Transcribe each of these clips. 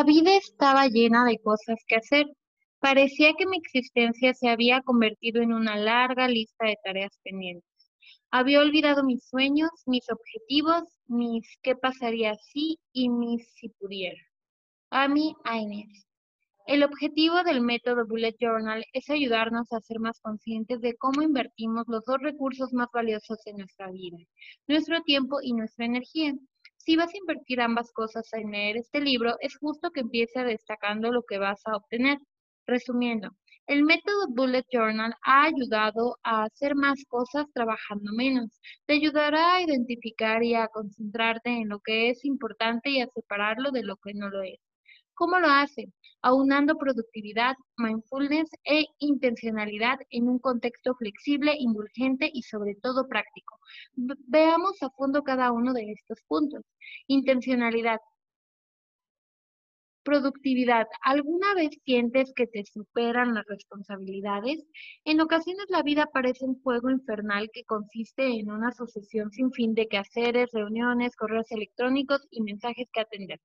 La vida estaba llena de cosas que hacer. Parecía que mi existencia se había convertido en una larga lista de tareas pendientes. Había olvidado mis sueños, mis objetivos, mis qué pasaría si y mis si pudiera. A mí, a Inés. El objetivo del método Bullet Journal es ayudarnos a ser más conscientes de cómo invertimos los dos recursos más valiosos en nuestra vida, nuestro tiempo y nuestra energía. Si vas a invertir ambas cosas en leer este libro, es justo que empiece destacando lo que vas a obtener. Resumiendo, el método Bullet Journal ha ayudado a hacer más cosas trabajando menos. Te ayudará a identificar y a concentrarte en lo que es importante y a separarlo de lo que no lo es. ¿Cómo lo hace? Aunando productividad, mindfulness e intencionalidad en un contexto flexible, indulgente y sobre todo práctico. Veamos a fondo cada uno de estos puntos. Intencionalidad. Productividad. ¿Alguna vez sientes que te superan las responsabilidades? En ocasiones la vida parece un juego infernal que consiste en una sucesión sin fin de quehaceres, reuniones, correos electrónicos y mensajes que atender.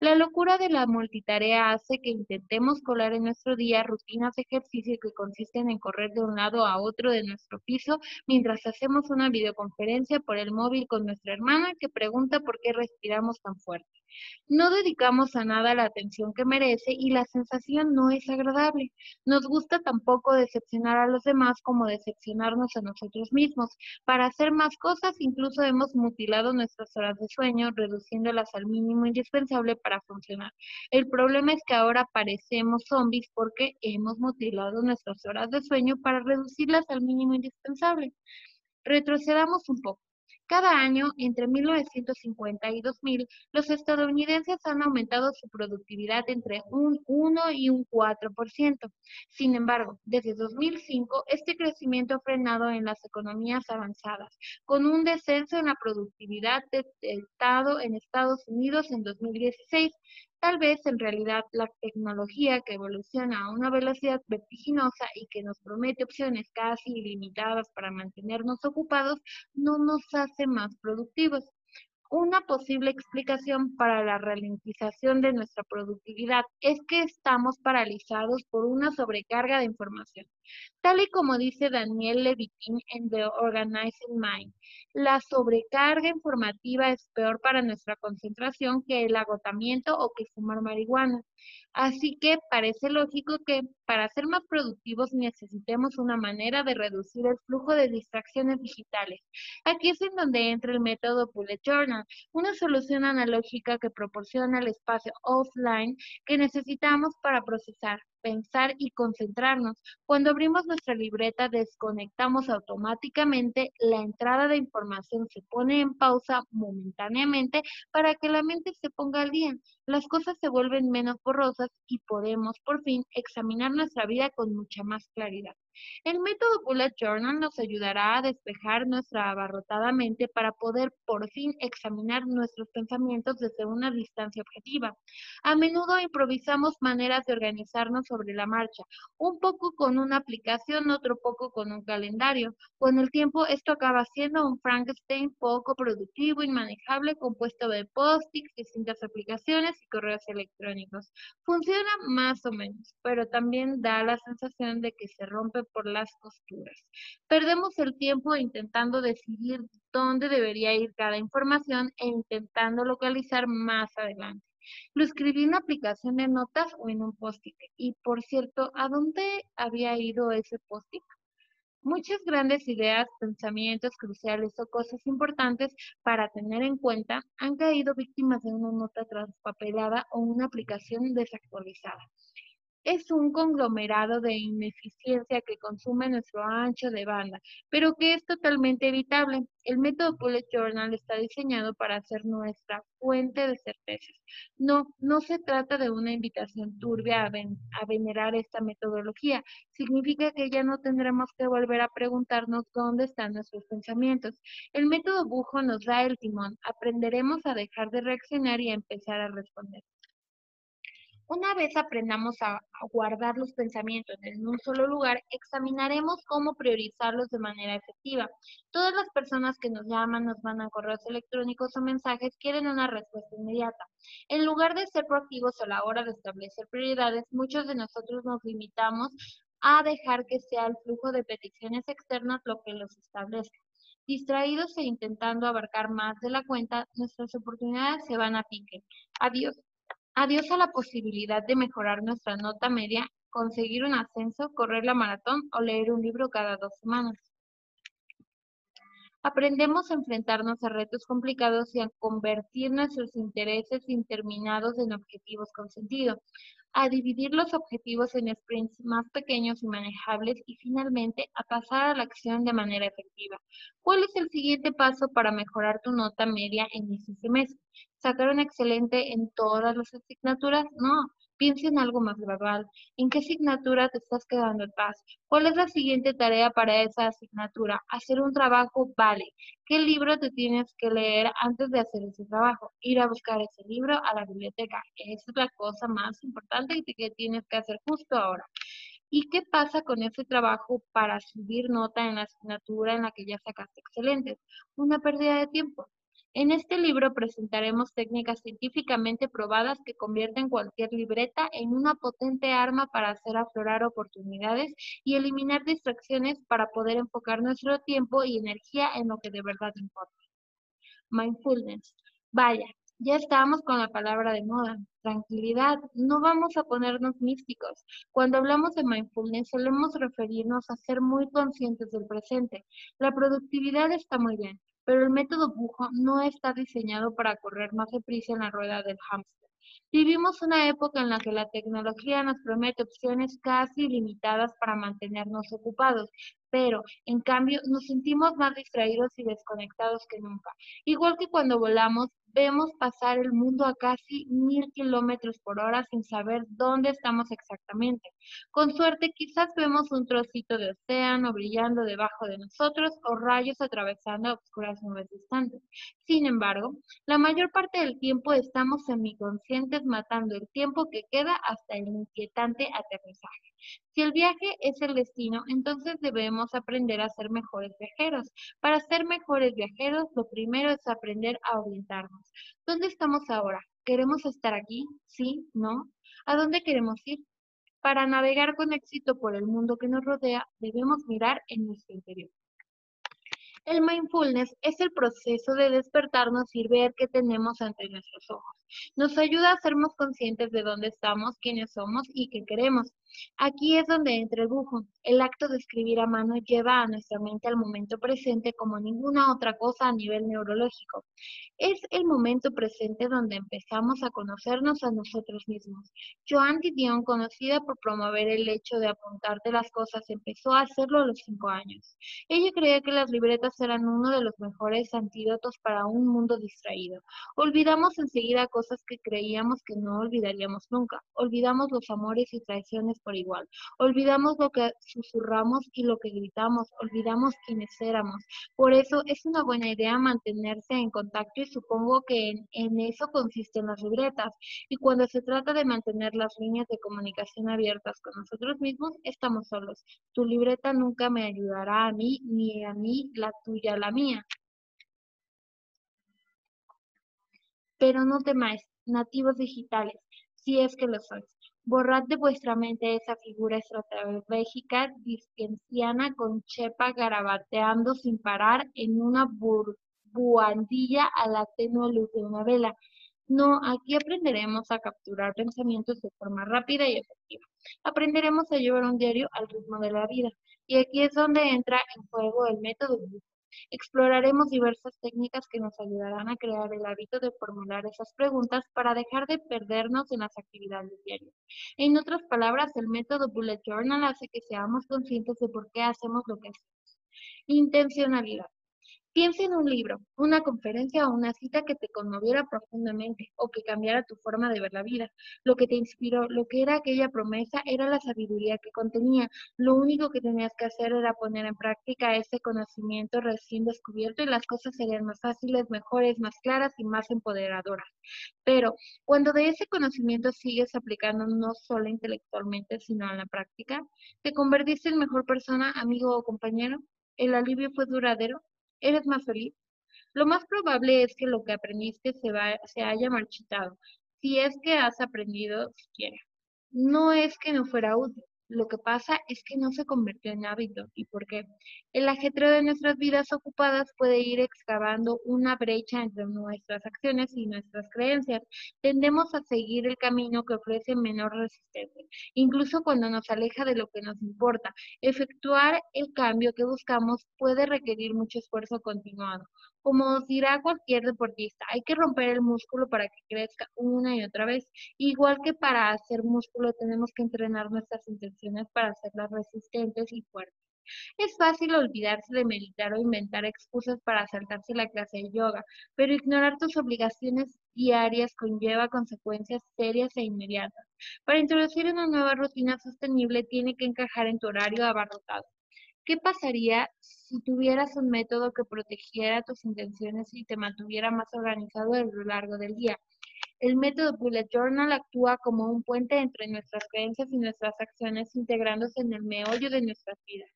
La locura de la multitarea hace que intentemos colar en nuestro día rutinas de ejercicio que consisten en correr de un lado a otro de nuestro piso mientras hacemos una videoconferencia por el móvil con nuestra hermana que pregunta por qué respiramos tan fuerte. No dedicamos a nada la atención que merece y la sensación no es agradable. Nos gusta tampoco decepcionar a los demás como decepcionarnos a nosotros mismos. Para hacer más cosas incluso hemos mutilado nuestras horas de sueño, reduciéndolas al mínimo indispensable para funcionar. El problema es que ahora parecemos zombies porque hemos mutilado nuestras horas de sueño para reducirlas al mínimo indispensable. Retrocedamos un poco. Cada año, entre 1950 y 2000, los estadounidenses han aumentado su productividad entre un 1 y un 4%. Sin embargo, desde 2005, este crecimiento ha frenado en las economías avanzadas, con un descenso en la productividad detectado en Estados Unidos en 2016 Tal vez en realidad la tecnología que evoluciona a una velocidad vertiginosa y que nos promete opciones casi ilimitadas para mantenernos ocupados no nos hace más productivos. Una posible explicación para la ralentización de nuestra productividad es que estamos paralizados por una sobrecarga de información. Tal y como dice Daniel Levitin en The Organizing Mind, la sobrecarga informativa es peor para nuestra concentración que el agotamiento o que fumar marihuana. Así que parece lógico que para ser más productivos necesitemos una manera de reducir el flujo de distracciones digitales. Aquí es en donde entra el método Bullet Journal, una solución analógica que proporciona el espacio offline que necesitamos para procesar, pensar y concentrarnos. Cuando abrimos nuestra libreta, desconectamos automáticamente, la entrada de información se pone en pausa momentáneamente para que la mente se ponga al día. Las cosas se vuelven menos borrosas y podemos por fin examinar nuestra vida con mucha más claridad. El método Bullet Journal nos ayudará a despejar nuestra abarrotada mente para poder por fin examinar nuestros pensamientos desde una distancia objetiva. A menudo improvisamos maneras de organizarnos sobre la marcha, un poco con una aplicación, otro poco con un calendario. Con el tiempo esto acaba siendo un Frankenstein poco productivo, inmanejable, compuesto de post-its, distintas aplicaciones y correos electrónicos. Funciona más o menos, pero también da la sensación de que se rompe por las costuras. Perdemos el tiempo intentando decidir dónde debería ir cada información e intentando localizar más adelante. Lo escribí en una aplicación de notas o en un post-it. Y por cierto, ¿a dónde había ido ese post-it? Muchas grandes ideas, pensamientos cruciales o cosas importantes para tener en cuenta han caído víctimas de una nota transpapelada o una aplicación desactualizada es un conglomerado de ineficiencia que consume nuestro ancho de banda, pero que es totalmente evitable. El método Bullet Journal está diseñado para ser nuestra fuente de certezas. No, no se trata de una invitación turbia a, a venerar esta metodología. Significa que ya no tendremos que volver a preguntarnos dónde están nuestros pensamientos. El método Bujo nos da el timón. Aprenderemos a dejar de reaccionar y a empezar a responder. Una vez aprendamos a, guardar los pensamientos en un solo lugar, examinaremos cómo priorizarlos de manera efectiva. Todas las personas que nos llaman, nos mandan correos electrónicos o mensajes quieren una respuesta inmediata. En lugar de ser proactivos a la hora de establecer prioridades, muchos de nosotros nos limitamos a dejar que sea el flujo de peticiones externas lo que los establezca. Distraídos e intentando abarcar más de la cuenta, nuestras oportunidades se van a pique. Adiós. Adiós a la posibilidad de mejorar nuestra nota media, conseguir un ascenso, correr la maratón o leer un libro cada dos semanas. Aprendemos a enfrentarnos a retos complicados y a convertir nuestros intereses interminados en objetivos con sentido a dividir los objetivos en sprints más pequeños y manejables y finalmente a pasar a la acción de manera efectiva. ¿Cuál es el siguiente paso para mejorar tu nota media en ese semestre? ¿Sacar un excelente en todas las asignaturas? No, Piensa en algo más global. ¿En qué asignatura te estás quedando en paz? ¿Cuál es la siguiente tarea para esa asignatura? Hacer un trabajo vale. ¿Qué libro te tienes que leer antes de hacer ese trabajo? Ir a buscar ese libro a la biblioteca. Esa es la cosa más importante que tienes que hacer justo ahora. ¿Y qué pasa con ese trabajo para subir nota en la asignatura en la que ya sacaste excelentes? Una pérdida de tiempo. En este libro presentaremos técnicas científicamente probadas que convierten cualquier libreta en una potente arma para hacer aflorar oportunidades y eliminar distracciones para poder enfocar nuestro tiempo y energía en lo que de verdad importa. Mindfulness. Vaya, ya estamos con la palabra de moda. Tranquilidad, no vamos a ponernos místicos. Cuando hablamos de mindfulness solemos referirnos a ser muy conscientes del presente. La productividad está muy bien, pero el método Bujo no está diseñado para correr más deprisa en la rueda del hámster. Vivimos una época en la que la tecnología nos promete opciones casi ilimitadas para mantenernos ocupados, pero en cambio nos sentimos más distraídos y desconectados que nunca. Igual que cuando volamos, vemos pasar el mundo a casi mil kilómetros por hora sin saber dónde estamos exactamente. Con suerte, quizás vemos un trocito de océano brillando debajo de nosotros o rayos atravesando oscuras nubes distantes. Sin embargo, la mayor parte del tiempo estamos semiconscientes matando el tiempo que queda hasta el inquietante aterrizaje. Si el viaje es el destino, entonces debemos aprender a ser mejores viajeros. Para ser mejores viajeros, lo primero es aprender a orientarnos. ¿Dónde estamos ahora? ¿Queremos estar aquí? ¿Sí? ¿No? ¿A dónde queremos ir? Para navegar con éxito por el mundo que nos rodea, debemos mirar en nuestro interior. El mindfulness es el proceso de despertarnos y ver qué tenemos ante nuestros ojos. Nos ayuda a sermos conscientes de dónde estamos, quiénes somos y qué queremos. Aquí es donde entra el bujo. El acto de escribir a mano lleva a nuestra mente al momento presente como ninguna otra cosa a nivel neurológico. Es el momento presente donde empezamos a conocernos a nosotros mismos. Joan Didion, conocida por promover el hecho de apuntarte las cosas, empezó a hacerlo a los cinco años. Ella creía que las libretas eran uno de los mejores antídotos para un mundo distraído. Olvidamos enseguida cosas que creíamos que no olvidaríamos nunca. Olvidamos los amores y traiciones por igual. Olvidamos lo que susurramos y lo que gritamos, olvidamos quiénes éramos. Por eso es una buena idea mantenerse en contacto y supongo que en, en eso consisten las libretas. Y cuando se trata de mantener las líneas de comunicación abiertas con nosotros mismos, estamos solos. Tu libreta nunca me ayudará a mí, ni a mí la tuya la mía. Pero no temáis, nativos digitales, si es que lo sois. Borrad de vuestra mente esa figura estratégica disquenciana con chepa garabateando sin parar en una buhardilla a la tenue luz de una vela. No, aquí aprenderemos a capturar pensamientos de forma rápida y efectiva. Aprenderemos a llevar un diario al ritmo de la vida. Y aquí es donde entra en juego el método Exploraremos diversas técnicas que nos ayudarán a crear el hábito de formular esas preguntas para dejar de perdernos en las actividades diarias. En otras palabras, el método Bullet Journal hace que seamos conscientes de por qué hacemos lo que hacemos. Intencionalidad. Piensa en un libro, una conferencia o una cita que te conmoviera profundamente o que cambiara tu forma de ver la vida. Lo que te inspiró, lo que era aquella promesa, era la sabiduría que contenía. Lo único que tenías que hacer era poner en práctica ese conocimiento recién descubierto y las cosas serían más fáciles, mejores, más claras y más empoderadoras. Pero cuando de ese conocimiento sigues aplicando no solo intelectualmente, sino en la práctica, te convertiste en mejor persona, amigo o compañero. El alivio fue duradero ¿Eres más feliz? Lo más probable es que lo que aprendiste se, se haya marchitado, si es que has aprendido siquiera. No es que no fuera útil, lo que pasa es que no se convirtió en hábito. ¿Y por qué? El ajetreo de nuestras vidas ocupadas puede ir excavando una brecha entre nuestras acciones y nuestras creencias. Tendemos a seguir el camino que ofrece menor resistencia, incluso cuando nos aleja de lo que nos importa. Efectuar el cambio que buscamos puede requerir mucho esfuerzo continuado. Como dirá cualquier deportista, hay que romper el músculo para que crezca una y otra vez. Igual que para hacer músculo tenemos que entrenar nuestras intenciones para hacerlas resistentes y fuertes. Es fácil olvidarse de meditar o inventar excusas para saltarse la clase de yoga, pero ignorar tus obligaciones diarias conlleva consecuencias serias e inmediatas. Para introducir una nueva rutina sostenible tiene que encajar en tu horario abarrotado. ¿Qué pasaría si tuvieras un método que protegiera tus intenciones y te mantuviera más organizado a lo largo del día? El método Bullet Journal actúa como un puente entre nuestras creencias y nuestras acciones, integrándose en el meollo de nuestras vidas.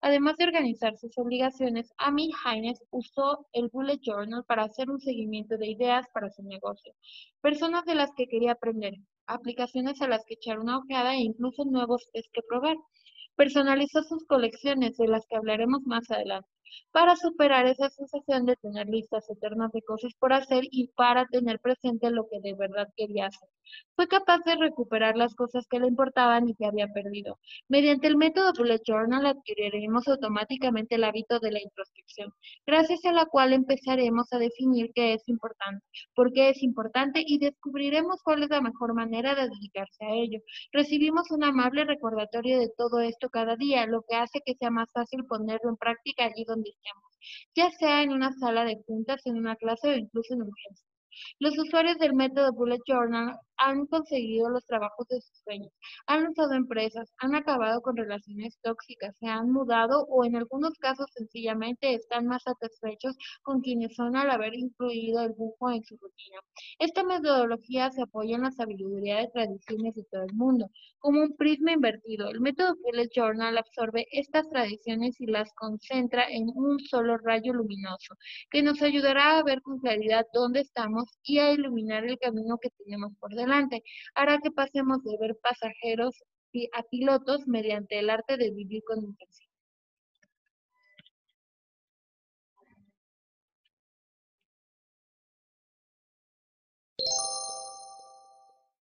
Además de organizar sus obligaciones, Amy Hines usó el Bullet Journal para hacer un seguimiento de ideas para su negocio, personas de las que quería aprender, aplicaciones a las que echar una ojeada e incluso nuevos test que probar. Personalizó sus colecciones, de las que hablaremos más adelante para superar esa sensación de tener listas eternas de cosas por hacer y para tener presente lo que de verdad quería hacer. Fue capaz de recuperar las cosas que le importaban y que había perdido. Mediante el método Bullet Journal adquiriremos automáticamente el hábito de la introspección, gracias a la cual empezaremos a definir qué es importante, por qué es importante y descubriremos cuál es la mejor manera de dedicarse a ello. Recibimos un amable recordatorio de todo esto cada día, lo que hace que sea más fácil ponerlo en práctica allí donde ya sea en una sala de juntas, en una clase o incluso en urgencia. Los usuarios del método Bullet Journal han conseguido los trabajos de sus sueños, han lanzado empresas, han acabado con relaciones tóxicas, se han mudado o en algunos casos sencillamente están más satisfechos con quienes son al haber incluido el bujo en su rutina. Esta metodología se apoya en la sabiduría de tradiciones de todo el mundo, como un prisma invertido. El método Bullet Journal absorbe estas tradiciones y las concentra en un solo rayo luminoso, que nos ayudará a ver con claridad dónde estamos y a iluminar el camino que tenemos por delante hará que pasemos de ver pasajeros a pilotos mediante el arte de vivir con intención.